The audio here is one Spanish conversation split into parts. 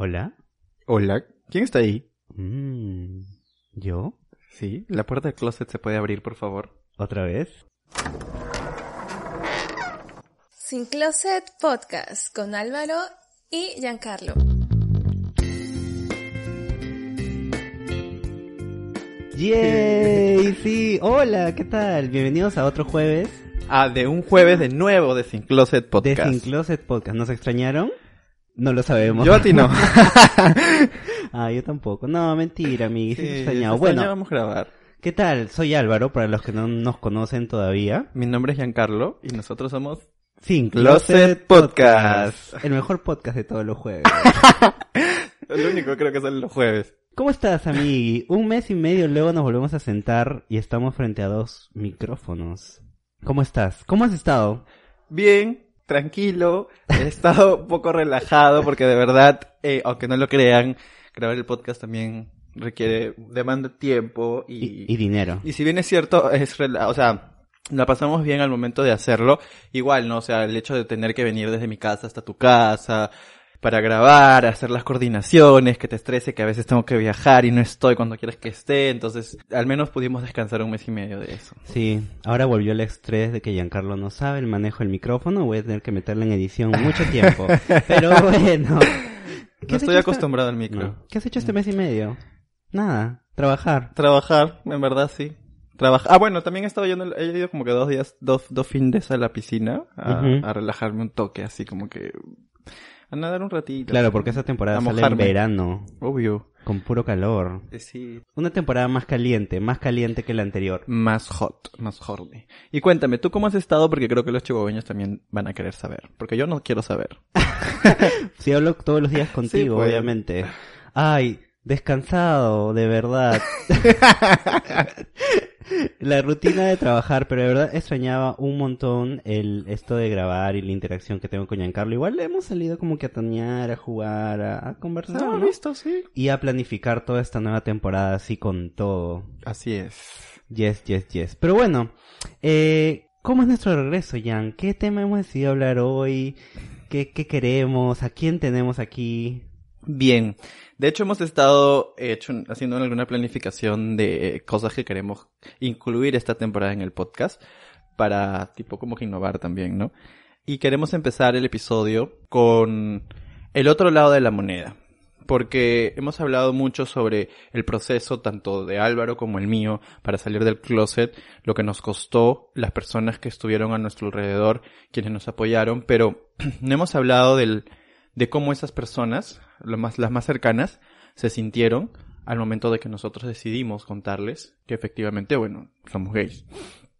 Hola. Hola, ¿quién está ahí? Mm, ¿Yo? Sí, la puerta del closet se puede abrir, por favor. ¿Otra vez? Sin Closet Podcast con Álvaro y Giancarlo. ¡Yay! Sí, hola, ¿qué tal? Bienvenidos a otro jueves Ah, de un jueves de nuevo de Sin Closet de Podcast. Sin Closet Podcast. ¿Nos extrañaron? No lo sabemos. Yo a ti no. ah, yo tampoco. No, mentira, amigos. Sí, te Bueno, extrañábamos grabar. ¿qué tal? Soy Álvaro, para los que no nos conocen todavía. Mi nombre es Giancarlo y nosotros somos Sin Closet Podcast. El mejor podcast de todos los jueves. el único creo que sale los jueves. ¿Cómo estás, amigui? Un mes y medio luego nos volvemos a sentar y estamos frente a dos micrófonos. ¿Cómo estás? ¿Cómo has estado? Bien, tranquilo, he estado un poco relajado porque de verdad, eh, aunque no lo crean, grabar el podcast también requiere, demanda tiempo Y, y, y dinero. Y si bien es cierto, es, rela- o sea, la pasamos bien al momento de hacerlo, igual, ¿no? O sea, el hecho de tener que venir desde mi casa hasta tu casa, para grabar, hacer las coordinaciones, que te estrese, que a veces tengo que viajar y no estoy cuando quieres que esté, entonces, al menos pudimos descansar un mes y medio de eso. Sí, ahora volvió el estrés de que Giancarlo no sabe el manejo del micrófono. Voy a tener que meterle en edición mucho tiempo. Pero bueno. ¿Qué No estoy acostumbrado al micro. No. ¿Qué has hecho este mes y medio? Nada. Trabajar. Trabajar, en verdad sí. Trabajar. Ah, bueno, también he estado yendo, he ido como que dos días, dos, dos fines a la piscina a relajarme un toque, así como que a nadar un ratito. Claro, porque esa temporada A sale en verano. Obvio. Con puro calor. Eh, Sí. Una temporada más caliente. Más caliente que la anterior. Más hot, más horny. Y cuéntame, ¿tú cómo has estado? Porque creo que los chihuahueños también van a querer saber. Porque yo no quiero saber. Sí, hablo todos los días contigo, pues. obviamente. Ay, descansado, de verdad. la rutina de trabajar, pero de verdad extrañaba un montón el esto de grabar y la interacción que tengo con Giancarlo. Igual hemos salido como que a tonear, a jugar, a, a conversar, No, ¿no? sí. Y a planificar toda esta nueva temporada así con todo. Así es. Yes, yes, yes. Pero bueno, eh, ¿cómo es nuestro regreso, Jan? ¿Qué tema hemos decidido hablar hoy? ¿Qué, qué queremos? ¿A quién tenemos aquí? Bien. De hecho, hemos estado hecho, haciendo alguna planificación de eh, cosas que queremos incluir esta temporada en el podcast para, tipo, como que innovar también, ¿no? Y queremos empezar el episodio con el otro lado de la moneda. Porque hemos hablado mucho sobre el proceso tanto de Álvaro como el mío para salir del closet, lo que nos costó, las personas que estuvieron a nuestro alrededor, quienes nos apoyaron, pero no hemos hablado del, de cómo esas personas, más, las más cercanas, se sintieron al momento de que nosotros decidimos contarles que efectivamente, bueno, somos gays.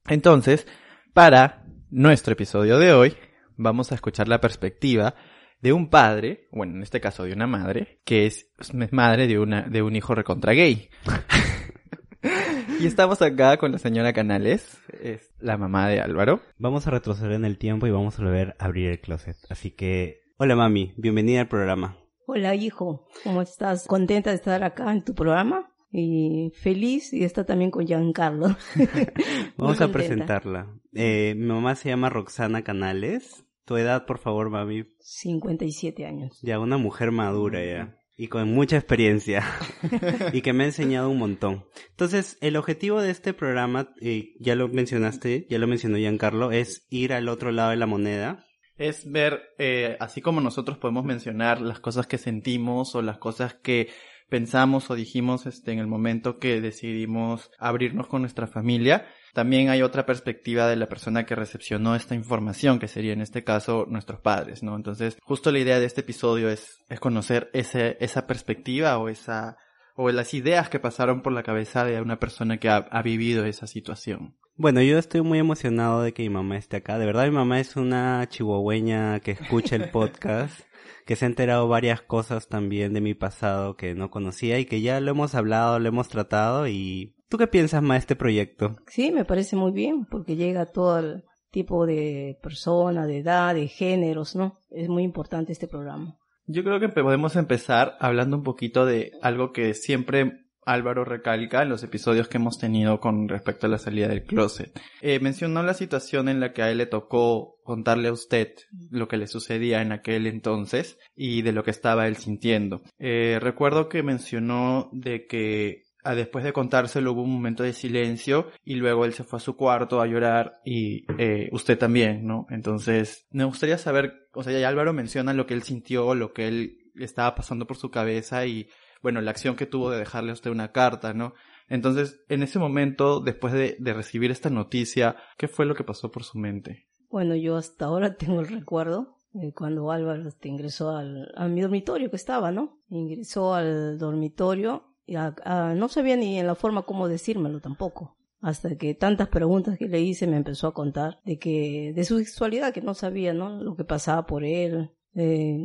Entonces, para nuestro episodio de hoy, vamos a escuchar la perspectiva de un padre, bueno, en este caso de una madre, que es es madre de una, de un hijo recontra gay. y estamos acá con la señora Canales, es la mamá de Álvaro. Vamos a retroceder en el tiempo y vamos a volver a abrir el closet. Así que, hola mami, bienvenida al programa. Hola hijo, ¿cómo estás? Contenta de estar acá en tu programa y feliz y está también con Giancarlo. Vamos a presentarla. Eh, mi mamá se llama Roxana Canales. Tu edad, por favor, mami. 57 años. Ya una mujer madura ya. Y con mucha experiencia. y que me ha enseñado un montón. Entonces, el objetivo de este programa, eh, ya lo mencionaste, ya lo mencionó Giancarlo, es ir al otro lado de la moneda. Es ver, eh, así como nosotros podemos mencionar las cosas que sentimos o las cosas que pensamos o dijimos este, en el momento que decidimos abrirnos con nuestra familia, también hay otra perspectiva de la persona que recepcionó esta información, que sería en este caso nuestros padres, ¿no? Entonces, justo la idea de este episodio es, es conocer ese, esa perspectiva o esa, o las ideas que pasaron por la cabeza de una persona que ha, ha vivido esa situación. Bueno, yo estoy muy emocionado de que mi mamá esté acá. De verdad, mi mamá es una chihuahueña que escucha el podcast, que se ha enterado varias cosas también de mi pasado que no conocía y que ya lo hemos hablado, lo hemos tratado y... ¿Tú qué piensas más de este proyecto? Sí, me parece muy bien porque llega a todo el tipo de persona, de edad, de géneros, ¿no? Es muy importante este programa. Yo creo que podemos empezar hablando un poquito de algo que siempre Álvaro recalca los episodios que hemos tenido con respecto a la salida del closet. Eh, mencionó la situación en la que a él le tocó contarle a usted lo que le sucedía en aquel entonces y de lo que estaba él sintiendo. Eh, recuerdo que mencionó de que ah, después de contárselo hubo un momento de silencio y luego él se fue a su cuarto a llorar y eh, usted también, ¿no? Entonces, me gustaría saber, o sea, ya Álvaro menciona lo que él sintió, lo que él estaba pasando por su cabeza y bueno, la acción que tuvo de dejarle a usted una carta, ¿no? Entonces, en ese momento, después de, recibir esta noticia, ¿qué fue lo que pasó por su mente? Bueno, yo hasta ahora tengo el recuerdo de cuando Álvaro este, ingresó al, a mi dormitorio que estaba, ¿no? Ingresó al dormitorio y a- no sabía ni en la forma cómo decírmelo tampoco. Hasta que tantas preguntas que le hice me empezó a contar de que, de su sexualidad que no sabía, ¿no? Lo que pasaba por él, eh,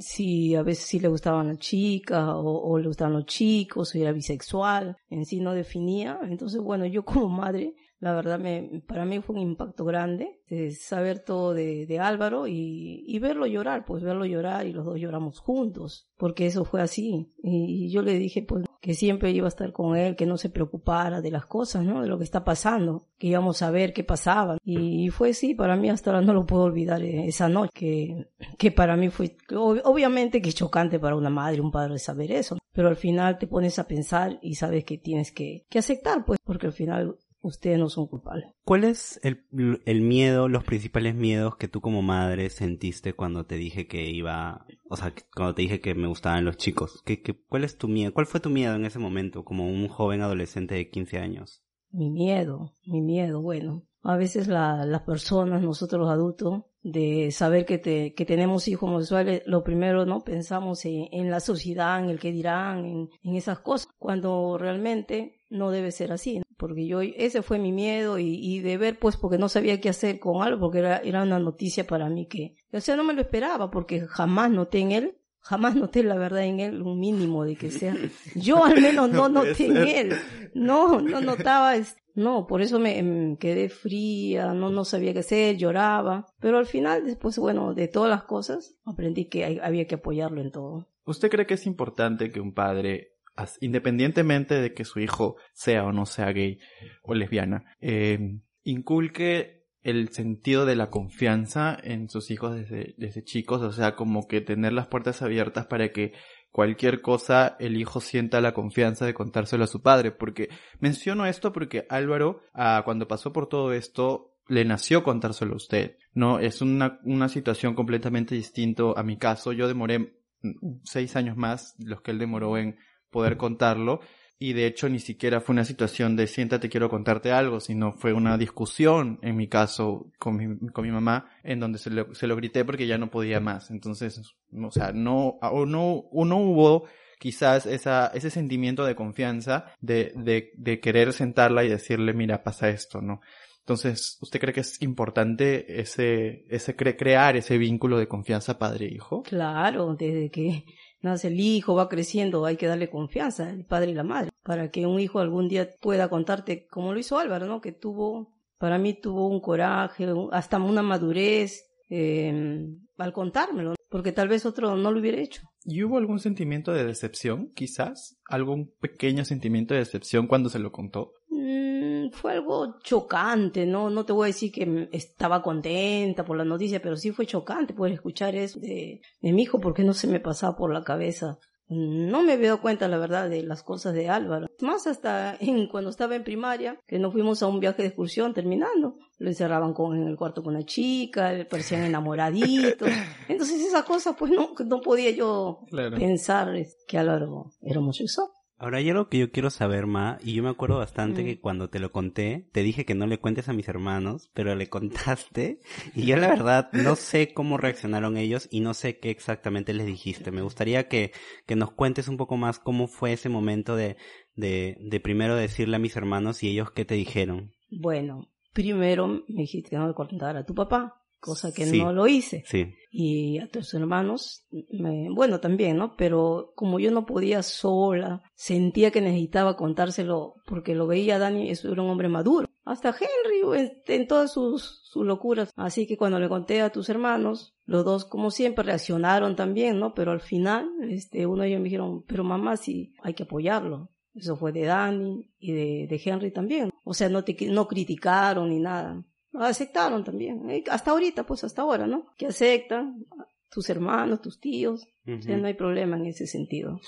si a veces sí le gustaban las chicas o, o le gustaban los chicos, o era bisexual, en sí no definía. Entonces, bueno, yo como madre, la verdad, me, para mí fue un impacto grande de saber todo de, Álvaro y, verlo llorar, pues verlo llorar y los dos lloramos juntos, porque eso fue así. Y, yo le dije, pues, que siempre iba a estar con él, que no se preocupara de las cosas, ¿no? De lo que está pasando, que íbamos a ver qué pasaba. Y, fue así, para mí hasta ahora no lo puedo olvidar eh, esa noche, que, que para mí fue, ob- obviamente que es chocante para una madre, un padre saber eso, pero al final te pones a pensar y sabes que tienes que aceptar, pues, porque al final ustedes no son culpables. ¿Cuál es el, el miedo, los principales miedos que tú como madre sentiste cuando te dije que iba, o sea, cuando te dije que me gustaban los chicos? ¿Qué, qué, ¿Cuál es tu miedo? ¿Cuál fue tu miedo en ese momento como un joven adolescente de 15 años? Mi miedo, mi miedo, bueno, a veces la, las personas, nosotros los adultos, de saber que, te, que tenemos hijos homosexuales, lo primero, ¿no? Pensamos en, en la sociedad, en el que dirán, en, en esas cosas, cuando realmente no debe ser así, ¿no? Porque yo, ese fue mi miedo y, y de ver, pues, porque no sabía qué hacer con algo, porque era, era una noticia para mí que, o sea, no me lo esperaba, porque jamás noté en él jamás noté la verdad en él un mínimo de que sea. Yo al menos no, noté en él. No no notaba no por eso me em, quedé fría no no sabía qué hacer lloraba. Pero al final después bueno de todas las cosas aprendí que hay- había que apoyarlo en todo. ¿Usted cree que es importante que un padre, independientemente de que su hijo sea o no sea gay o lesbiana, eh, inculque el sentido de la confianza en sus hijos desde, chicos? O sea, como que tener las puertas abiertas para que cualquier cosa el hijo sienta la confianza de contárselo a su padre. Porque menciono esto porque Álvaro, ah, cuando pasó por todo esto, le nació contárselo a usted. No, es una, una situación completamente distinto a mi caso. Yo demoré mm, seis años más los que él demoró en poder contarlo. Y de hecho ni siquiera fue una situación de siéntate quiero contarte algo, sino fue una discusión en mi caso con mi, con mi mamá en donde se lo, se lo grité porque ya no podía más. Entonces, o sea, no, o no, o no hubo quizás esa, ese sentimiento de confianza de, de, de querer sentarla y decirle, mira, pasa esto, ¿no? Entonces, ¿usted cree que es importante ese, ese cre- crear ese vínculo de confianza padre-hijo? claro desde que nace el hijo va creciendo hay que darle confianza el padre y la madre para que un hijo algún día pueda contarte como lo hizo Álvaro no que tuvo para mí tuvo un coraje hasta una madurez eh, al contármelo porque tal vez otro no lo hubiera hecho ¿Y hubo algún sentimiento de decepción, quizás? ¿Algún pequeño sentimiento de decepción cuando se lo contó? Mm, fue algo chocante, ¿no? No te voy a decir que estaba contenta por la noticia, pero sí fue chocante poder escuchar eso de, de mi hijo porque no se me pasaba por la cabeza. No me había dado cuenta, la verdad, de las cosas de Álvaro. Más hasta en, cuando estaba en primaria, que nos fuimos a un viaje de excursión terminando. Lo encerraban con, en el cuarto con una chica, le parecían enamoraditos. Entonces esas cosas, pues no, no podía yo Claro. pensar que Álvaro era homosexual. Ahora hay algo que yo quiero saber, Ma, y yo me acuerdo bastante Mm. que cuando te lo conté, te dije que no le cuentes a mis hermanos, pero le contaste, y yo la verdad no sé cómo reaccionaron ellos y no sé qué exactamente les dijiste. Me gustaría que, que nos cuentes un poco más cómo fue ese momento de, de, de primero decirle a mis hermanos y ellos qué te dijeron. Bueno, primero me dijiste que no le contara a tu papá, cosa que Sí. no lo hice. Sí. Y a tus hermanos, me- bueno, también, ¿no? Pero como yo no podía sola, sentía que necesitaba contárselo porque lo veía Dani, eso era un hombre maduro. Hasta Henry, en, en todas sus, sus locuras. Así que cuando le conté a tus hermanos, los dos, como siempre, reaccionaron también, ¿no? Pero al final, este, uno de ellos me dijeron, pero mamá, sí, hay que apoyarlo. Eso fue de Dani y de, de Henry también. O sea, no, te, no criticaron ni nada. Aceptaron también. Eh, Hasta ahorita, pues hasta ahora, ¿no? Que aceptan tus hermanos, tus tíos. O sea, Ujú. no hay problema en ese sentido.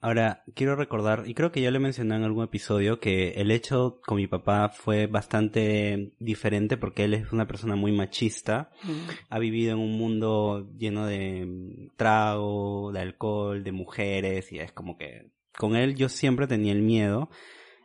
Ahora, quiero recordar, y creo que ya lo mencioné en algún episodio, que el hecho con mi papá fue bastante diferente porque él es una persona muy machista. Mm. Ha vivido en un mundo lleno de mm, trago, de alcohol, de mujeres, y es como que con él yo siempre tenía el miedo.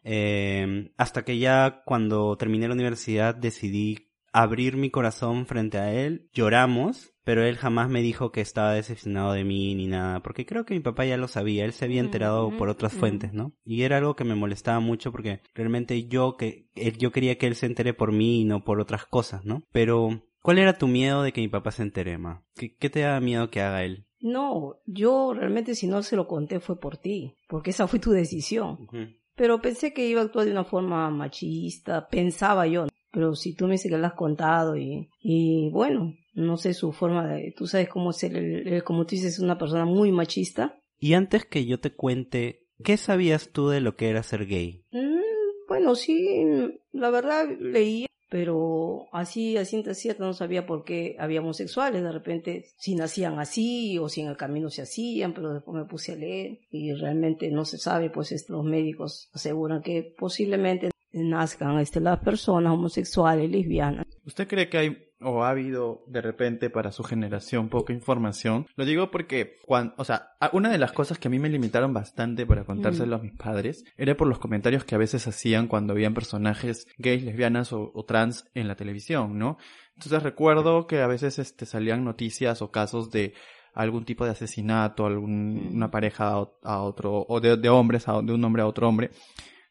Eh, hasta que ya cuando terminé la universidad decidí abrir mi corazón frente a él. Lloramos, pero él jamás me dijo que estaba decepcionado de mí ni nada, porque creo que mi papá ya lo sabía, él se había enterado Ujú, por otras fuentes, ¿no? Y era algo que me molestaba mucho porque realmente yo que él- yo quería que él se entere por mí y no por otras cosas, ¿no? Pero ¿cuál era tu miedo de que mi papá se entere, ma? ¿Qué, qué te da miedo que haga él? No, yo realmente si no se lo conté fue por ti, porque esa fue tu decisión. Pero pensé que iba a actuar de una forma machista, pensaba yo. Pero si tú me dices que lo has contado y, y bueno, no sé su forma de, tú sabes cómo ser, el, el- como tú dices, una persona muy machista. Y antes que yo te cuente, ¿qué sabías tú de lo que era ser gay? Mm, bueno, sí, la verdad leía, pero así, a ciencia cierta no sabía por qué había homosexuales, de repente si nacían así o si en el camino se hacían, pero después me puse a leer y realmente no se sabe, pues los médicos aseguran que posiblemente nazcan este, las personas homosexuales, lesbianas. ¿Usted cree que hay o ha habido de repente para su generación poca información? Lo digo porque, cuando, o sea, una de las cosas que a mí me limitaron bastante para contárselo a mis padres era por los comentarios que a veces hacían cuando habían personajes gays, lesbianas o, o trans en la televisión, ¿no? Entonces recuerdo que a veces este, salían noticias o casos de algún tipo de asesinato, alguna pareja a otro, o de, de hombres, a, de un hombre a otro hombre.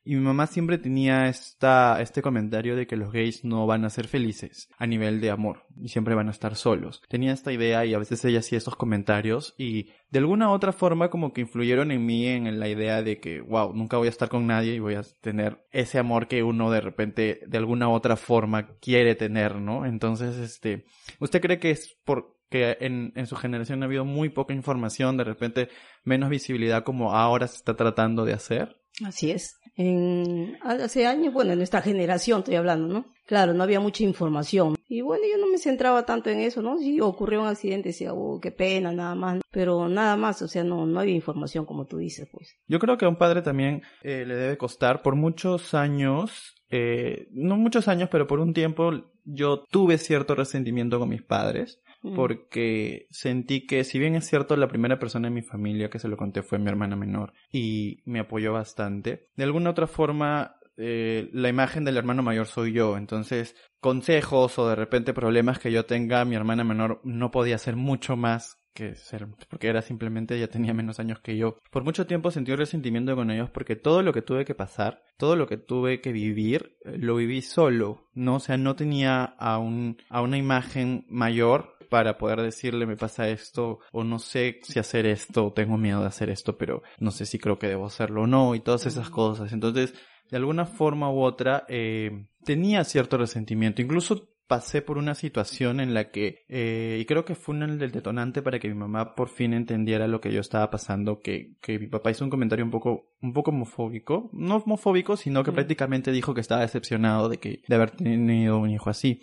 Y mi mamá siempre tenía esta, este comentario de que los gays no van a ser felices a nivel de amor y siempre van a estar solos. Tenía esta idea y a veces ella hacía estos comentarios y de alguna otra forma como que influyeron en mí en la idea de que, wow, nunca voy a estar con nadie y voy a tener ese amor que uno de repente de alguna otra forma quiere tener, ¿no? Entonces, este, ¿usted cree que es por que en, en su generación ha habido muy poca información, de repente menos visibilidad como ahora se está tratando de hacer? Así es. En, hace años, bueno, en nuestra generación estoy hablando, ¿no? Claro, no había mucha información. Y bueno, yo no me centraba tanto en eso, ¿no? Si ocurrió un accidente, decía, oh, qué pena, nada más. Pero nada más, o sea, no, no había información como tú dices, pues. Yo creo que a un padre también eh, le debe costar por muchos años, eh, no muchos años, pero por un tiempo yo tuve cierto resentimiento con mis padres. Porque sentí que si bien es cierto la primera persona en mi familia que se lo conté fue mi hermana menor y me apoyó bastante, de alguna otra forma eh, la imagen del hermano mayor soy yo, entonces consejos o de repente problemas que yo tenga, mi hermana menor no podía hacer mucho más que ser, porque era simplemente ella tenía menos años que yo. Por mucho tiempo sentí un resentimiento con ellos porque todo lo que tuve que pasar, todo lo que tuve que vivir, eh, lo viví solo, ¿no? O sea, no tenía a un, a una imagen mayor para poder decirle me pasa esto o no sé si hacer esto o tengo miedo de hacer esto pero no sé si creo que debo hacerlo o no y todas esas cosas. Entonces de alguna forma u otra eh, tenía cierto resentimiento. Incluso pasé por una situación en la que eh, y creo que fue un el detonante para que mi mamá por fin entendiera lo que yo estaba pasando que, que mi papá hizo un comentario un poco un poco homofóbico. No homofóbico sino que Mm. prácticamente dijo que estaba decepcionado de que de haber tenido un hijo así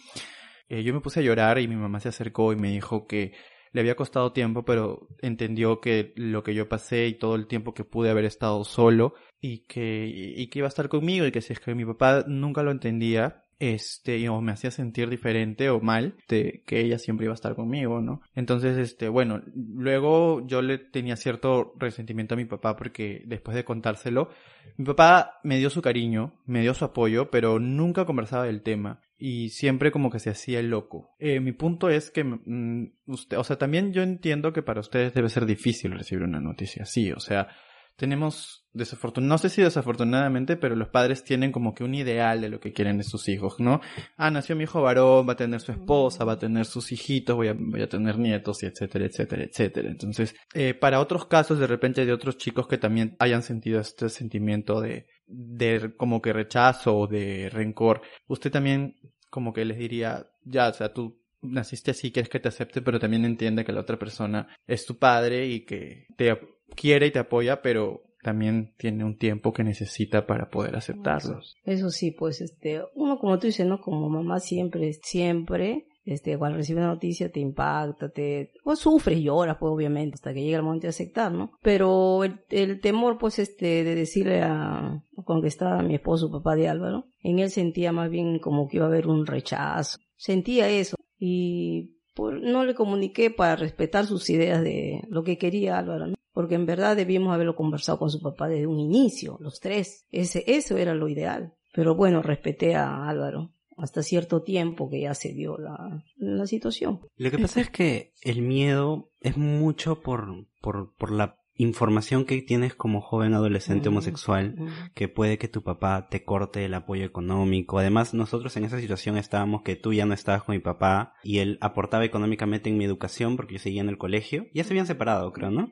eh, yo me puse a llorar y mi mamá se acercó y me dijo que le había costado tiempo, pero entendió que lo que yo pasé y todo el tiempo que pude haber estado solo y que, y que iba a estar conmigo y que si es que mi papá nunca lo entendía, este, o me hacía sentir diferente o mal, de que ella siempre iba a estar conmigo, ¿no? Entonces, este, bueno, luego yo le tenía cierto resentimiento a mi papá porque después de contárselo, mi papá me dio su cariño, me dio su apoyo, pero nunca conversaba del tema y siempre como que se hacía el loco. Eh, mi punto es que mm, usted, o sea, también yo entiendo que para ustedes debe ser difícil recibir una noticia así, o sea, tenemos desafortunadamente, no sé si desafortunadamente, pero los padres tienen como que un ideal de lo que quieren de sus hijos, ¿no? Ah, nació mi hijo varón, va a tener su esposa, va a tener sus hijitos, voy a, voy a tener nietos, etcétera, etcétera, etcétera. Entonces, eh, para otros casos, de repente, de otros chicos que también hayan sentido este sentimiento de, de como que rechazo o de rencor, usted también como que les diría, ya, o sea, tú naciste así, quieres que te acepte, pero también entiende que la otra persona es tu padre y que te quiere y te apoya, pero también tiene un tiempo que necesita para poder aceptarlos. Eso sí, pues este, uno como tú dices, ¿no? Como mamá siempre, siempre este, cuando recibes una noticia te impacta, te, pues sufres, lloras, pues obviamente, hasta que llega el momento de aceptar, ¿no? Pero el, temor, pues, este, de decirle a, con que estaba mi esposo, papá de Álvaro, en él sentía más bien como que iba a haber un rechazo, sentía eso, y por, no le comuniqué para respetar sus ideas de lo que quería Álvaro, ¿no? Porque en verdad debíamos haberlo conversado con su papá desde un inicio, los tres. Ese, eso era lo ideal. Pero bueno, respeté a Álvaro hasta cierto tiempo que ya se dio la, la situación. Lo que pasa es que el miedo es mucho por, por, por la información que tienes como joven adolescente homosexual, que puede que tu papá te corte el apoyo económico. Además, nosotros en esa situación estábamos que tú ya no estabas con mi papá y él aportaba económicamente en mi educación porque yo seguía en el colegio. Ya se habían separado, creo, ¿no?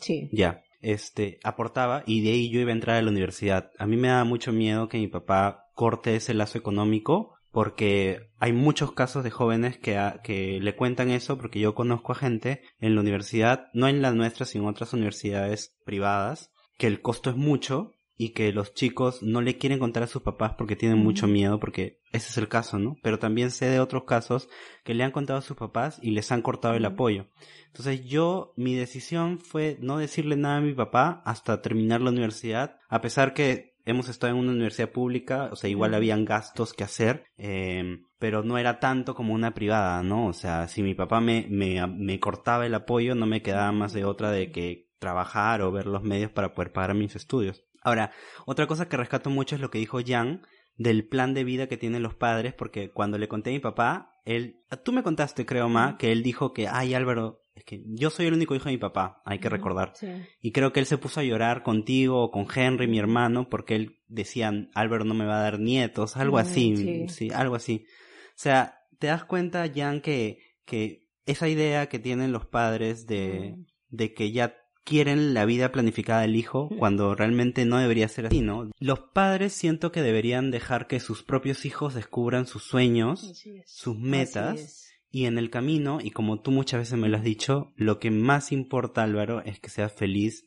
Sí. Ya. Este, aportaba y de ahí yo iba a entrar a la universidad. A mí me daba mucho miedo que mi papá corte ese lazo económico porque hay muchos casos de jóvenes que, que le cuentan eso, porque yo conozco a gente en la universidad, no en la nuestra, sino en otras universidades privadas, que el costo es mucho y que los chicos no le quieren contar a sus papás porque tienen mucho miedo, porque ese es el caso, ¿no? Pero también sé de otros casos que le han contado a sus papás y les han cortado el apoyo. Entonces yo, mi decisión fue no decirle nada a mi papá hasta terminar la universidad, a pesar que hemos estado en una universidad pública, o sea, igual habían gastos que hacer, eh, pero no era tanto como una privada, ¿no? O sea, si mi papá me, me, me cortaba el apoyo, no me quedaba más de otra de que trabajar o ver los medios para poder pagar mis estudios. Ahora, otra cosa que rescato mucho es lo que dijo Jan del plan de vida que tienen los padres, porque cuando le conté a mi papá, él, tú me contaste, creo, Ma, que él dijo que, ay, Álvaro, es que yo soy el único hijo de mi papá, hay que recordar. Y creo que él se puso a llorar contigo o con Henry, mi hermano, porque él decía, Álvaro no me va a dar nietos, algo así, sí. algo así. O sea, te das cuenta, Jan, que, que esa idea que tienen los padres de, de que ya quieren la vida planificada del hijo cuando realmente no debería ser así, ¿no? Los padres siento que deberían dejar que sus propios hijos descubran sus sueños, sus metas y en el camino, y como tú muchas veces me lo has dicho, lo que más importa, Álvaro, es que seas feliz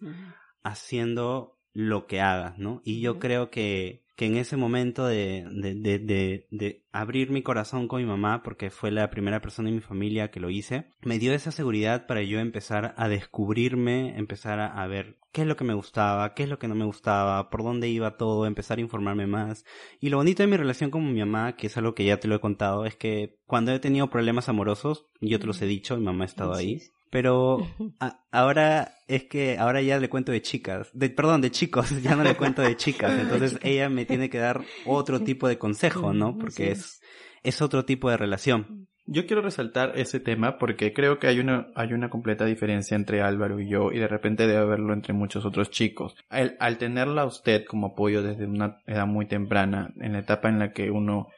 haciendo lo que hagas, ¿no? Y yo creo que, que en ese momento de, de, de, de, abrir mi corazón con mi mamá, porque fue la primera persona en mi familia que lo hice, me dio esa seguridad para yo empezar a descubrirme, empezar a, a, ver qué es lo que me gustaba, qué es lo que no me gustaba, por dónde iba todo, empezar a informarme más. Y lo bonito de mi relación con mi mamá, que es algo que ya te lo he contado, es que cuando he tenido problemas amorosos, yo te los he dicho, mi mamá ha estado ahí. Pero ahora es que ahora ya le cuento de chicas, de, perdón, de chicos, ya no le cuento de chicas. Entonces ella me tiene que dar otro tipo de consejo, ¿no? Porque es, es otro tipo de relación. Yo quiero resaltar ese tema porque creo que hay una, hay una completa diferencia entre Álvaro y yo y de repente debe haberlo entre muchos otros chicos. Al, al tenerla a usted como apoyo desde una edad muy temprana, en la etapa en la que uno,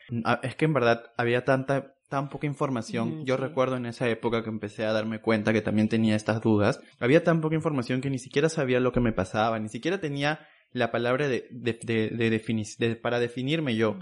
es que en verdad había tanta tan poca información. Yo recuerdo en esa época que empecé a darme cuenta que también tenía estas dudas. Había tan poca información que ni siquiera sabía lo que me pasaba, ni siquiera tenía la palabra de, de, de, para definirme yo.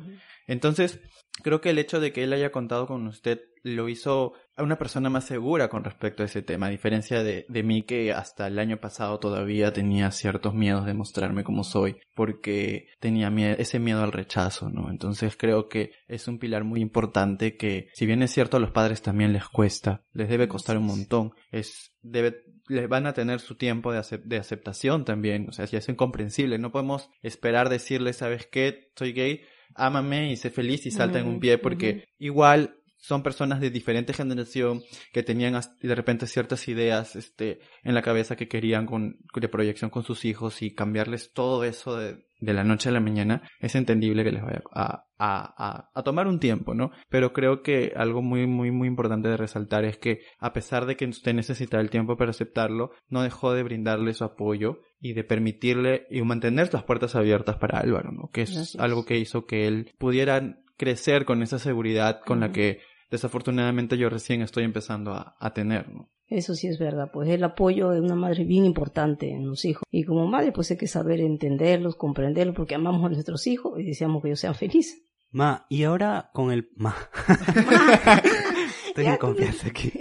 Entonces, creo que el hecho de que él haya contado con usted lo hizo a una persona más segura con respecto a ese tema, a diferencia de, de mí que hasta el año pasado todavía tenía ciertos miedos de mostrarme como soy, porque tenía ese miedo al rechazo, ¿no? Entonces creo que es un pilar muy importante que, si bien es cierto a los padres también les cuesta, les debe costar un montón, es, debe, les van a tener su tiempo de, de aceptación también, o sea, ya es incomprensible, no podemos esperar decirles, ¿sabes qué? Soy gay, ámame y sé feliz y salta en un pie porque igual son personas de diferente generación que tenían de repente ciertas ideas este, en la cabeza que querían con, de proyección con sus hijos y cambiarles todo eso de, de la noche a la mañana, es entendible que les vaya a, a, a, tomar un tiempo, ¿no? Pero creo que algo muy, muy, muy importante de resaltar es que a pesar de que usted necesita el tiempo para aceptarlo, no dejó de brindarle su apoyo y de permitirle y mantener las puertas abiertas para Álvaro, ¿no? Que es algo que hizo que él pudiera crecer con esa seguridad con la que desafortunadamente yo recién estoy empezando a, a tener, ¿no? Eso sí es verdad, pues el apoyo de una madre bien importante en los hijos. Y como madre, pues hay que saber entenderlos, comprenderlos, porque amamos a nuestros hijos y deseamos que ellos sean felices. Ma, y ahora con el... Ma. estoy en confianza aquí.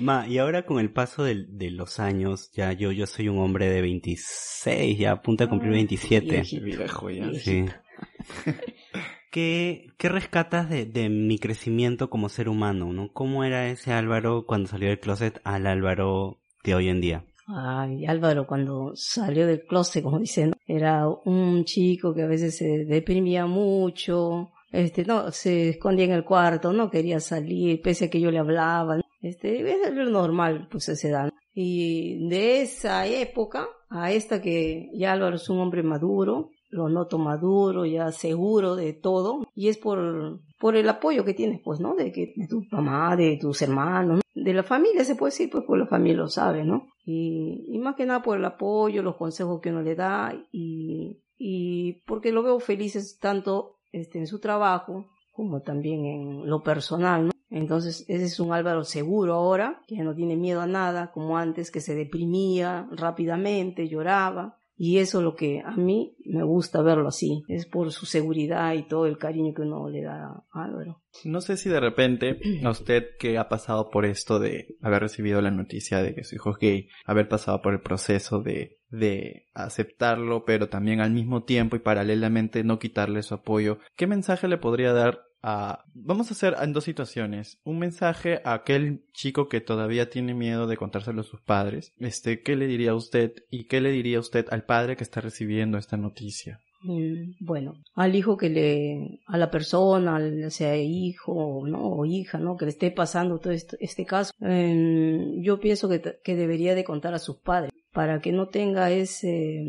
Ma, y ahora con el paso del- de, los años, ya yo, yo soy un hombre de 26, ya a punto de cumplir Ah, 27. viejito. Viejo ya. Sí. ¿Qué, qué rescatas de, de mi crecimiento como ser humano, no? ¿Cómo era ese Álvaro cuando salió del closet al Álvaro de hoy en día? Ay, Álvaro cuando salió del closet, como dicen, era un chico que a veces se deprimía mucho, este, no, se escondía en el cuarto, no quería salir, pese a que yo le hablaba, este, es lo normal, pues a esa edad. Y de esa época a esta que ya Álvaro es un hombre maduro, lo noto maduro, ya seguro de todo, y es por, por el apoyo que tienes, pues, ¿no? De de tu mamá, de tus hermanos, ¿no? de la familia, se puede decir, pues, por la familia lo sabe, ¿no? Y, y más que nada por el apoyo, los consejos que uno le da, y, y porque lo veo felices tanto este, en su trabajo como también en lo personal, ¿no? Entonces, ese es un Álvaro seguro ahora, que no tiene miedo a nada, como antes, que se deprimía rápidamente, lloraba. Y eso es lo que a mí me gusta verlo así. Es por su seguridad y todo el cariño que uno le da a Álvaro. No sé si de repente a usted que ha pasado por esto de haber recibido la noticia de que su hijo es gay, haber pasado por el proceso de, de aceptarlo, pero también al mismo tiempo y paralelamente no quitarle su apoyo, ¿qué mensaje le podría dar a... Vamos a hacer en dos situaciones. Un mensaje a aquel chico que todavía tiene miedo de contárselo a sus padres. Este, ¿qué le diría a usted? ¿Y qué le diría usted al padre que está recibiendo esta noticia? Mm, Bueno, al hijo que le, a la persona, sea hijo ¿no? o hija, ¿no? Que le esté pasando todo esto- este caso, eh, yo pienso que, debería de contar a sus padres para que no tenga ese,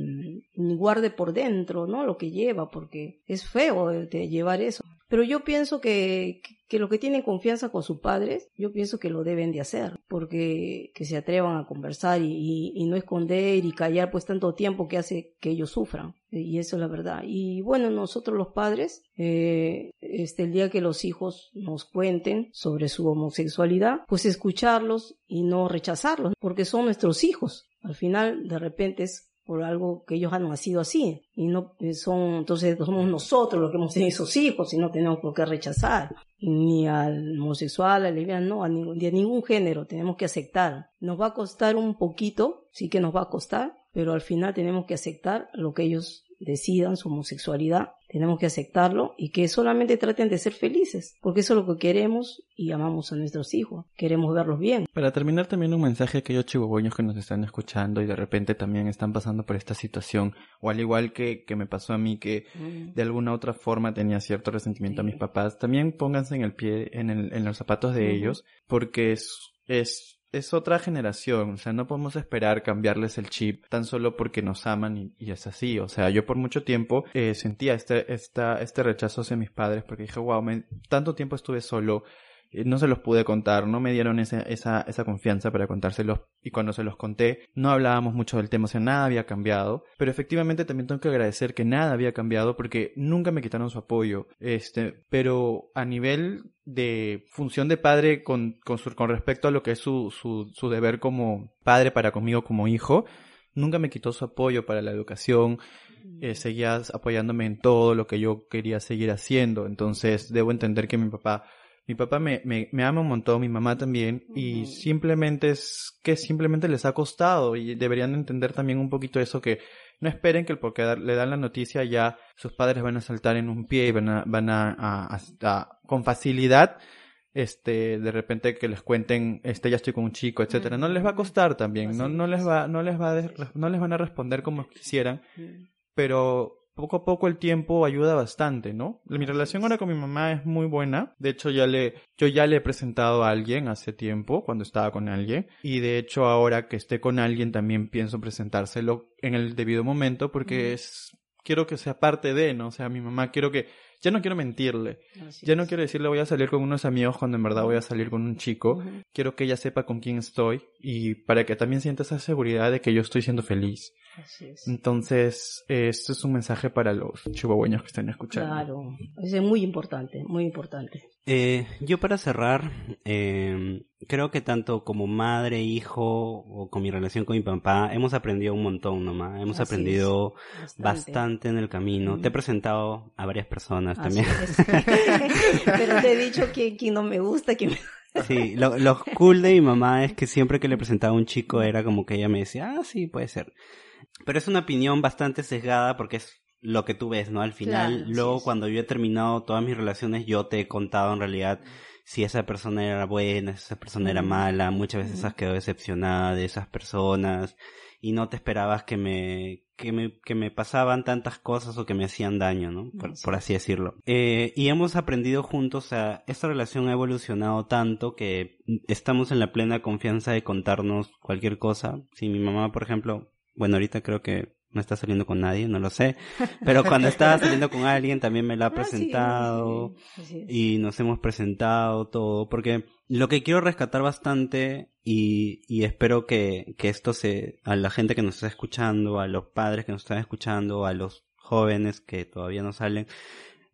mm, guarde por dentro, ¿no? Lo que lleva, porque es feo eh, de llevar eso. Pero yo pienso que, que los que tienen confianza con sus padres, yo pienso que lo deben de hacer, porque que se atrevan a conversar y, y- no esconder y callar pues tanto tiempo que hace que ellos sufran. Y eso es la verdad. Y bueno, nosotros los padres, eh, este, el día que los hijos nos cuenten sobre su homosexualidad, pues escucharlos y no rechazarlos, porque son nuestros hijos. Al final, de repente por algo que ellos han nacido así y no eh, son entonces somos nosotros los que hemos tenido esos hijos y no tenemos por qué rechazar ni al homosexual, al lesbiano, no, a ningún, de ningún género tenemos que aceptar. Nos va a costar un poquito, sí que nos va a costar, pero al final tenemos que aceptar lo que ellos decidan, su homosexualidad, tenemos que aceptarlo y que solamente traten de ser felices, porque eso es lo que queremos y amamos a nuestros hijos, queremos verlos bien. Para terminar también un mensaje a aquellos chihuahueños que nos están escuchando y de repente también están pasando por esta situación, o al igual que, que me pasó a mí que de alguna otra forma tenía cierto resentimiento a mis papás, también pónganse en el pie, en, el- en los zapatos de ellos, porque es, es, es otra generación, o sea, no podemos esperar cambiarles el chip tan solo porque nos aman y, y es así, o sea, yo por mucho tiempo eh, sentía este, esta, este rechazo hacia mis padres porque dije, wow, me- tanto tiempo estuve solo, no se los pude contar, no me dieron esa, esa, esa confianza para contárselos y cuando se los conté no hablábamos mucho del tema, o sea, nada había cambiado, pero efectivamente también tengo que agradecer que nada había cambiado porque nunca me quitaron su apoyo, este, pero a nivel de función de padre con, con, su- con respecto a lo que es su, su, su deber como padre para conmigo como hijo, nunca me quitó su apoyo para la educación, eh, seguía apoyándome en todo lo que yo quería seguir haciendo. Entonces, debo entender que mi papá, mi papá me, me, me ama un montón, mi mamá también, y simplemente es que simplemente les ha costado y deberían entender también un poquito eso que no esperen que porque dar- le dan la noticia ya sus padres van a saltar en un pie y van a, van a, a- a- a- con facilidad este de repente que les cuenten este ya estoy con un chico etcétera. No les va a costar también no no les es. va no les va a no les van a responder como quisieran pero poco a poco el tiempo ayuda bastante, ¿no? Mi relación ahora con mi mamá es muy buena. De hecho, ya le, yo ya le he presentado a alguien hace tiempo, cuando estaba con alguien. Y de hecho, ahora que esté con alguien, también pienso presentárselo en el debido momento, porque es, quiero que sea parte de, ¿no? O sea, mi mamá quiero que, ya no quiero mentirle. Así Ya no es. quiero decirle voy a salir con unos amigos cuando en verdad voy a salir con un chico. Quiero que ella sepa con quién estoy y para que también sienta esa seguridad de que yo estoy siendo feliz. Así es. Entonces, eh, esto es un mensaje para los chihuahueños que están escuchando. Claro, es muy importante, muy importante. Eh, yo para cerrar, eh, creo que tanto como madre, hijo o con mi relación con mi papá, hemos aprendido un montón nomás. Hemos Así aprendido Bastante. bastante en el camino. Mm. Te he presentado a varias personas Así también. es. Pero te he dicho que quien no me gusta, que me... Sí, lo, lo cool de mi mamá es que siempre que le presentaba a un chico era como que ella me decía, ah, sí, puede ser. Pero es una opinión bastante sesgada porque es lo que tú ves, ¿no? Al final, Claro, luego sí, sí. cuando yo he terminado todas mis relaciones, yo te he contado en realidad si esa persona era buena, si esa persona era mala, muchas veces has quedado decepcionada de esas personas y no te esperabas que me, que me, que me pasaban tantas cosas o que me hacían daño, ¿no? Por, Así por así decirlo. Eh, y hemos aprendido juntos, o sea, esta relación ha evolucionado tanto que estamos en la plena confianza de contarnos cualquier cosa. Si mi mamá, por ejemplo, bueno, ahorita creo que no está saliendo con nadie, no lo sé, pero cuando estaba saliendo con alguien también me la ha Ah, sí, presentado sí, y nos hemos presentado todo, porque lo que quiero rescatar bastante y, y espero que, que esto se, a la gente que nos está escuchando, a los padres que nos están escuchando, a los jóvenes que todavía no salen,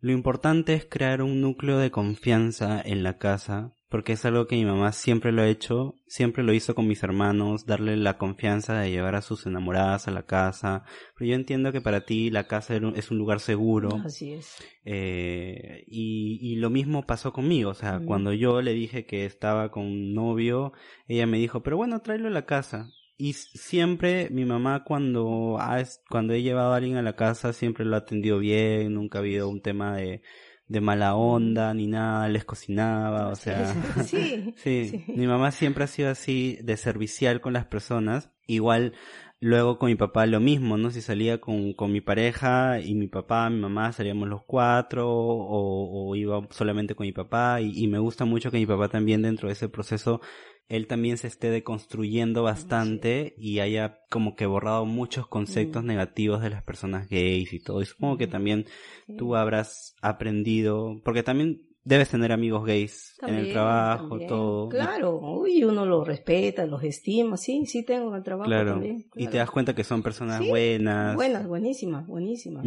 lo importante es crear un núcleo de confianza en la casa, porque es algo que mi mamá siempre lo ha hecho, siempre lo hizo con mis hermanos, darle la confianza de llevar a sus enamoradas a la casa, pero yo entiendo que para ti la casa es un lugar seguro, Así es. eh, y, y lo mismo pasó conmigo, o sea, Mm. cuando yo le dije que estaba con un novio, ella me dijo, pero bueno, tráelo a la casa. Y siempre mi mamá cuando ha, cuando he llevado a alguien a la casa siempre lo ha atendido bien, nunca ha habido un tema de, de mala onda ni nada, les cocinaba, o sea, sí, Sí, sí. mi mamá siempre ha sido así de servicial con las personas. Igual luego con mi papá lo mismo, ¿no? Si salía con, con mi pareja y mi papá, mi mamá, salíamos los cuatro o, o iba solamente con mi papá y, y me gusta mucho que mi papá también dentro de ese proceso él también se esté deconstruyendo bastante y haya como que borrado muchos conceptos Mm. negativos de las personas gays y todo. Y supongo que Mm. también Sí. tú habrás aprendido, porque también debes tener amigos gays en el trabajo, también. todo. Claro, uy, uno los respeta, los estima, sí, sí tengo en el trabajo Claro. también. Y te claro. das cuenta que son personas Sí, buenas. Buenas, buenísimas, buenísimas.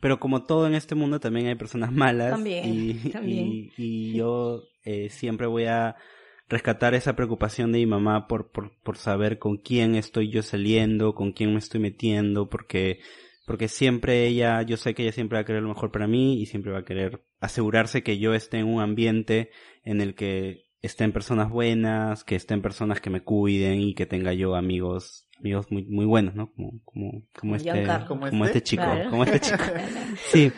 Pero como todo en este mundo también hay personas malas. También, y, también. y, y yo eh, siempre voy a rescatar esa preocupación de mi mamá por, por, por saber con quién estoy yo saliendo, con quién me estoy metiendo, porque, porque siempre ella, yo sé que ella siempre va a querer lo mejor para mí y siempre va a querer asegurarse que yo esté en un ambiente en el que estén personas buenas, que estén personas que me cuiden y que tenga yo amigos, amigos muy, muy buenos, ¿no? Como, como, como Como este, Giancarlo. como ¿Como este, este? chico, Claro. como este chico. Sí.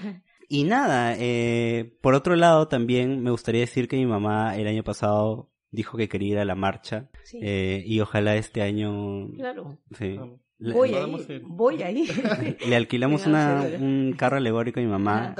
Y nada, eh, por otro lado también me gustaría decir que mi mamá el año pasado dijo que quería ir a la marcha Sí, eh, y ojalá este año claro. sí. Le, Voy ahí, ir. voy ahí. le alquilamos una, un carro alegórico a mi mamá.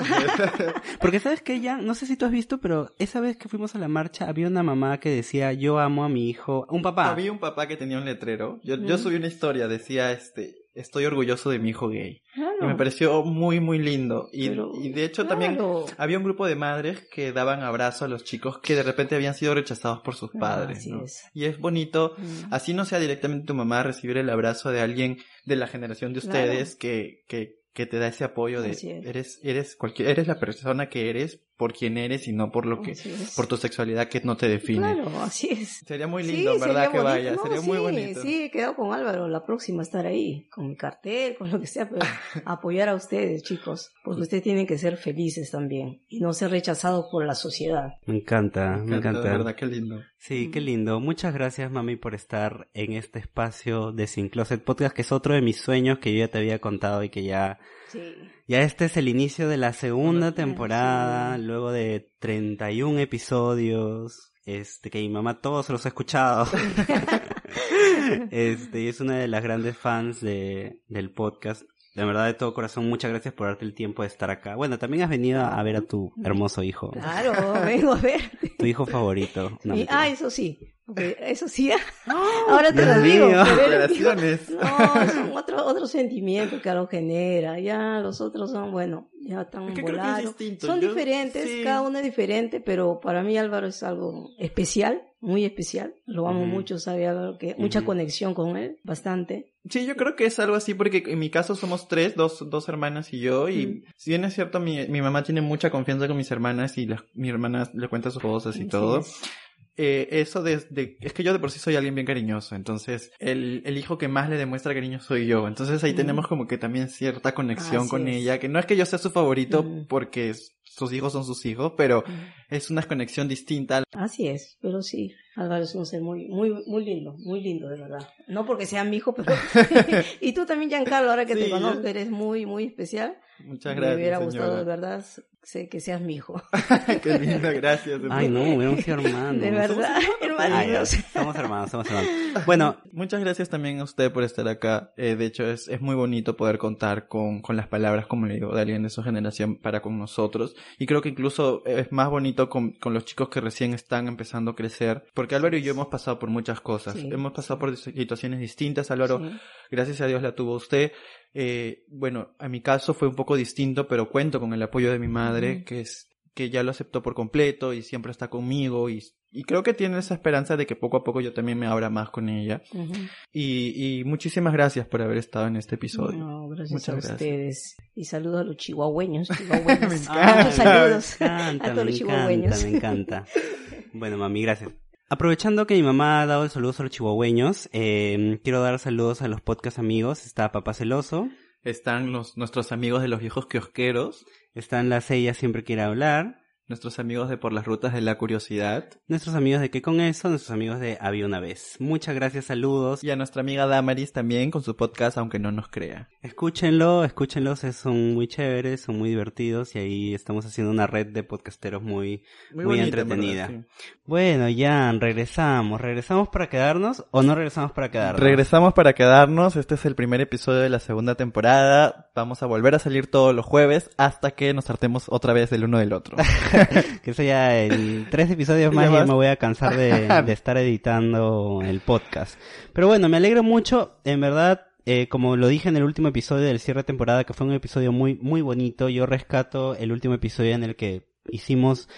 Porque sabes que ya, no sé si tú has visto, pero esa vez que fuimos a la marcha había una mamá que decía yo amo a mi hijo, un papá. Había un papá que tenía un letrero. Yo, yo subí una historia, decía este, estoy orgulloso de mi hijo gay. Claro. Y me pareció muy, muy lindo. Y, Pero, y de hecho también había un grupo de madres que daban abrazo a los chicos que de repente habían sido rechazados por sus Ah, padres. así ¿no? es. Y es bonito, Mm. así no sea directamente tu mamá recibir el abrazo de alguien de la generación de Claro. ustedes que, que, que te da ese apoyo de es. eres, eres cualquier, eres la persona que eres por quien eres y no por lo que, por tu sexualidad que no te define. Claro, así es. Sería muy Sí, lindo, ¿verdad? sería Que bonito. vaya, No, sería muy bonito. Sí, he quedado con Álvaro la próxima estar ahí, con mi cartel, con lo que sea, pero apoyar a ustedes, chicos, porque ustedes tienen que ser felices también y no ser rechazados por la sociedad. Me encanta, me encanta, encanta. de verdad, qué lindo. Sí, qué lindo. Muchas gracias, mami, por estar en este espacio de Sin Closet Podcast, que es otro de mis sueños que yo ya te había contado y que ya, Sí. ya este es el inicio de la segunda temporada, sí. luego de 31 episodios, este, que mi mamá todos los ha escuchado. este, y es una de las grandes fans de, del podcast. De verdad, de todo corazón, muchas gracias por darte el tiempo de estar acá. Bueno, también has venido a ver a tu hermoso hijo, Claro, vengo a ver. Tu hijo favorito. No, Y- ah, eso sí. Eso sí. Ahora te lo digo. No, son otro, otro sentimiento que lo genera. Ya los otros son, bueno, ya están Es que es volados. distinto. Son Yo- diferentes, sí. cada uno es diferente, pero para mí Álvaro es algo especial, muy especial. Lo amo Ujú. mucho, sabe Álvaro que mucha Ujú. conexión con él, bastante. Sí, yo creo que es algo así porque en mi caso somos tres, dos, dos hermanas y yo. Y Mm. si bien es cierto, mi, mi mamá tiene mucha confianza con mis hermanas y las, mi hermana le cuenta sus cosas y todo. eh, eso de, de- es que yo de por sí soy alguien bien cariñoso, entonces el, el hijo que más le demuestra cariño soy yo, entonces ahí Mm. tenemos como que también cierta conexión Así con es. ella, que no es que yo sea su favorito Mm. porque sus hijos son sus hijos, pero es una conexión distinta. Así es, pero sí, Álvaro es un ser muy, muy, muy lindo, muy lindo, de verdad. No porque sea mi hijo, pero... y tú también, Giancarlo, ahora que Sí, te conozco, eres muy, muy especial. Muchas Me gracias, hubiera gustado, de señora. verdad, sé que seas mi hijo. Qué linda, gracias. Ay, no, hubiéramos sido hermanos. De verdad, Ay, hermanitos. somos hermanos, somos hermanos. Bueno, Muchas gracias también a usted por estar acá. Eh, de hecho, es, es muy bonito poder contar con, con las palabras, como le digo, de alguien de su generación para con nosotros. Y creo que incluso es más bonito con, con los chicos que recién están empezando a crecer. Porque Álvaro y yo hemos pasado por muchas cosas. Sí. Hemos pasado por situaciones distintas. Álvaro, Sí. gracias a Dios la tuvo usted. Eh, bueno, a mi caso fue un poco distinto, pero cuento con el apoyo de mi madre, que es que ya lo aceptó por completo y siempre está conmigo y, y creo que tiene esa esperanza de que poco a poco yo también me abra más con ella. Y, y muchísimas gracias por haber estado en este episodio. No, gracias Muchas a gracias. ustedes. Y saludos a los chihuahueños. chihuahueños. Me Ah, encanta. Muchos saludos Me a encanta, todos me los encanta, chihuahueños. me encanta. Bueno, mami, gracias. Aprovechando que mi mamá ha dado el saludo a los chihuahueños, eh, quiero dar saludos a los podcast amigos. Está Papá Celoso, Están los, nuestros amigos de los viejos kiosqueros, están las Ella Siempre Quiere Hablar, nuestros amigos de Por las Rutas de la Curiosidad nuestros amigos de ¿Qué con eso? Nuestros amigos de Había una vez. Muchas gracias, saludos. y a nuestra amiga Damaris también con su podcast Aunque no nos crea. Escúchenlo, escúchenlos, es- son muy chéveres, son muy divertidos y ahí estamos haciendo una red de podcasteros muy, muy, bonita, entretenida. verdad, Bueno, Jan, regresamos. ¿Regresamos para quedarnos o no regresamos para quedarnos? Regresamos para quedarnos. Este es el primer episodio de la segunda temporada. Vamos a volver a salir todos los jueves hasta que nos hartemos otra vez del uno del otro. Que eso ya en tres episodios más Ya me voy a cansar de, de estar editando el podcast. Pero bueno, me alegro mucho, en verdad, eh, como lo dije en el último episodio del cierre de temporada, que fue un episodio muy, muy bonito, yo rescato el último episodio en el que hicimos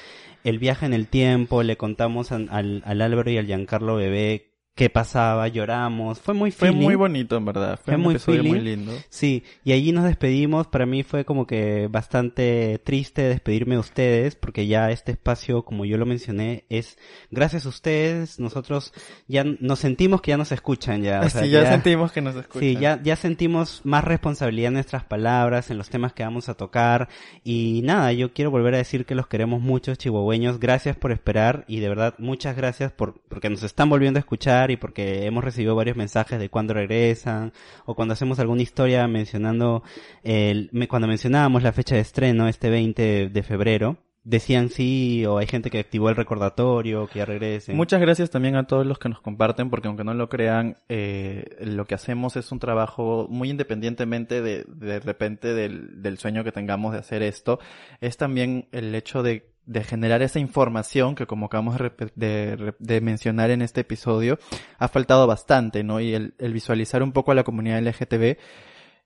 el viaje en el tiempo, le contamos al, al Álvaro y al Giancarlo Bebé qué pasaba, lloramos, fue muy Fue feeling. muy bonito, en verdad. Fue, Fue un muy episodio muy lindo. Sí, y allí nos despedimos. Para mí fue como que bastante triste despedirme de ustedes, porque ya este espacio, como yo lo mencioné, es gracias a ustedes. Nosotros ya nos sentimos que ya nos escuchan ya. o sea, Así ya, sentimos que nos escuchan. Sí, ya, ya sentimos más responsabilidad en nuestras palabras, en los temas que vamos a tocar. Y nada, yo quiero volver a decir que los queremos mucho, chihuahueños. Gracias por esperar y de verdad muchas gracias por, porque nos están volviendo a escuchar y porque hemos recibido varios mensajes de cuando regresan o cuando hacemos alguna historia mencionando, el, cuando mencionábamos la fecha de estreno, este 20 de febrero. Decían sí, o hay gente que activó el recordatorio, que ya regresen. Muchas gracias también a todos los que nos comparten, porque aunque no lo crean, eh, lo que hacemos es un trabajo muy independientemente de, de repente del, del sueño que tengamos de hacer esto. Es también el hecho de, de generar esa información que como acabamos de, mencionar en este episodio, ha faltado bastante, ¿no? Y el, el visualizar un poco a la comunidad LGTB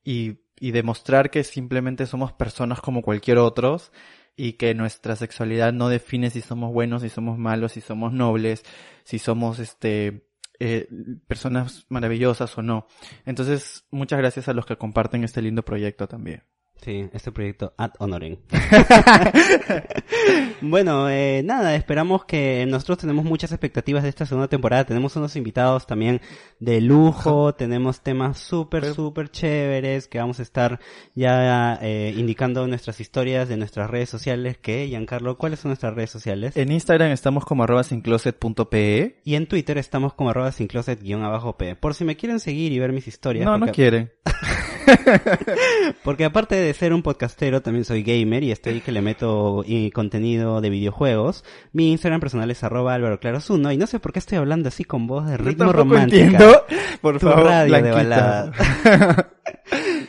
y, y demostrar que simplemente somos personas como cualquier otros y que nuestra sexualidad no define si somos buenos, si somos malos, si somos nobles, si somos este eh, personas maravillosas o no. Entonces, muchas gracias a los que comparten este lindo proyecto también. Sí, este proyecto ad honorem. bueno, eh, nada, esperamos que nosotros tenemos muchas expectativas de esta segunda temporada. Tenemos unos invitados también de lujo, tenemos temas súper, súper chéveres que vamos a estar ya eh, indicando nuestras historias de nuestras redes sociales. Que, Giancarlo, ¿cuáles son nuestras redes sociales? En Instagram estamos como arroba sincloset.pe. Y en Twitter estamos como arroba sin closet guion abajo P. Por si me quieren seguir y ver mis historias. No, no quieren. Porque aparte de ser un podcastero, también soy gamer y estoy que le meto y contenido de videojuegos. Mi Instagram personal es arroba Álvaro Claros 1 y no sé por qué estoy hablando así con voz de ritmo entiendo. Por Tu favor, radio de balada.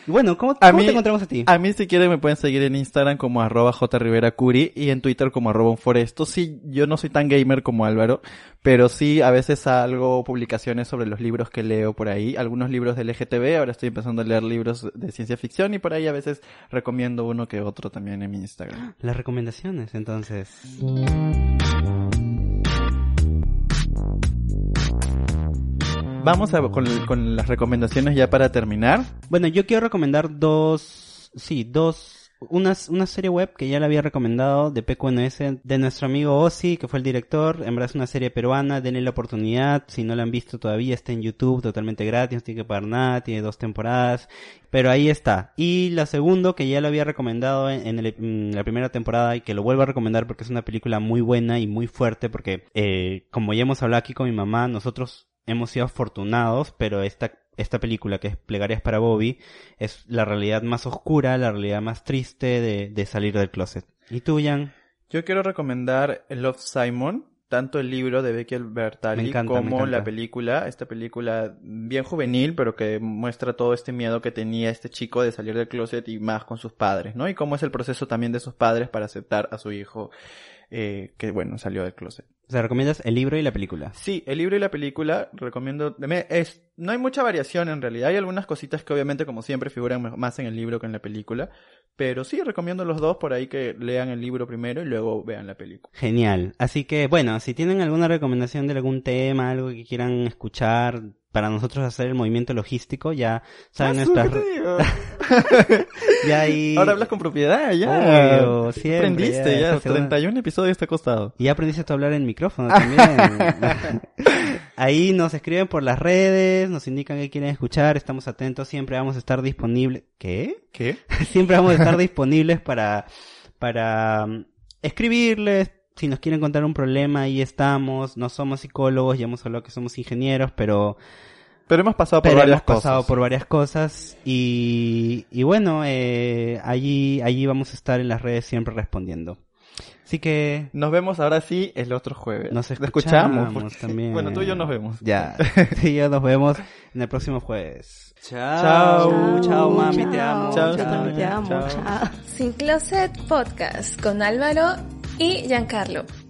bueno, ¿cómo, A cómo mí- te encontramos a ti? A mí si quieren me pueden seguir en Instagram como arroba jriveracuri y en Twitter como arroba unforesto. Sí, yo no soy tan gamer como Álvaro, pero sí a veces hago publicaciones sobre los libros que leo por ahí. Algunos libros del LGTB, ahora estoy empezando a leer libros de ciencia ficción y por ahí a veces recomiendo uno que otro también en mi Instagram. Las recomendaciones, entonces. Vamos a, con, las recomendaciones ya para terminar. Bueno, yo quiero recomendar dos, sí, dos una, una serie web que ya le había recomendado de PQNS de nuestro amigo Ozzy, que fue el director. En verdad es una serie peruana, denle la oportunidad. Si no la han visto todavía, está en YouTube totalmente gratis, no tiene que pagar nada, tiene dos temporadas. Pero ahí está. Y la segunda, que ya lo había recomendado en, en la primera temporada y que lo vuelvo a recomendar porque es una película muy buena y muy fuerte porque, eh, como ya hemos hablado aquí con mi mamá, nosotros hemos sido afortunados, pero esta, esta película que es Plegarias para Bobby es la realidad más oscura, la realidad más triste de, de salir del closet. ¿Y tú, Jan? Yo quiero recomendar Love Simon, tanto el libro de Becky Me Bertali encanta, como la película, esta película bien juvenil, pero que muestra todo este miedo que tenía este chico de salir del closet y más con sus padres, ¿no? Y cómo es el proceso también de sus padres para aceptar a su hijo eh, que, bueno, salió del closet. O recomiendas el libro y la película. Sí, el libro y la película recomiendo. Es, no hay mucha variación en realidad. Hay algunas cositas que obviamente, como siempre, figuran más en el libro que en la película. Pero sí, recomiendo los dos por ahí que lean el libro primero y luego vean la película. Genial. Así que, bueno, si tienen alguna recomendación de algún tema, algo que quieran escuchar para nosotros hacer el movimiento logístico, ya saben nuestras... Ya ahí... Ahora hablas con propiedad, ya. Obvio, siempre, Aprendiste, ya, ya. esta segunda- 31 episodios te ha costado. Y ya aprendiste a hablar en micrófono también. Ahí nos escriben por las redes, nos indican que quieren escuchar, estamos atentos, siempre vamos a estar disponibles. ¿Qué? ¿Qué? siempre vamos a estar disponibles para, para mm, escribirles. Si nos quieren contar un problema, ahí estamos. No somos psicólogos, ya hemos hablado que somos ingenieros, pero, Pero hemos pasado por pero varias hemos pasado cosas. por varias cosas. Y, y bueno, eh, allí, allí vamos a estar en las redes siempre respondiendo. Así que Nos vemos ahora sí el otro jueves. nos escuchamos, porque- también. Bueno, tú y yo nos vemos. Ya, tú y yo nos vemos en el próximo jueves. Chao. Chao, mami, te amo. Chao, también te amo. chao. Chao. Sin Closet Podcast con Álvaro y Giancarlo.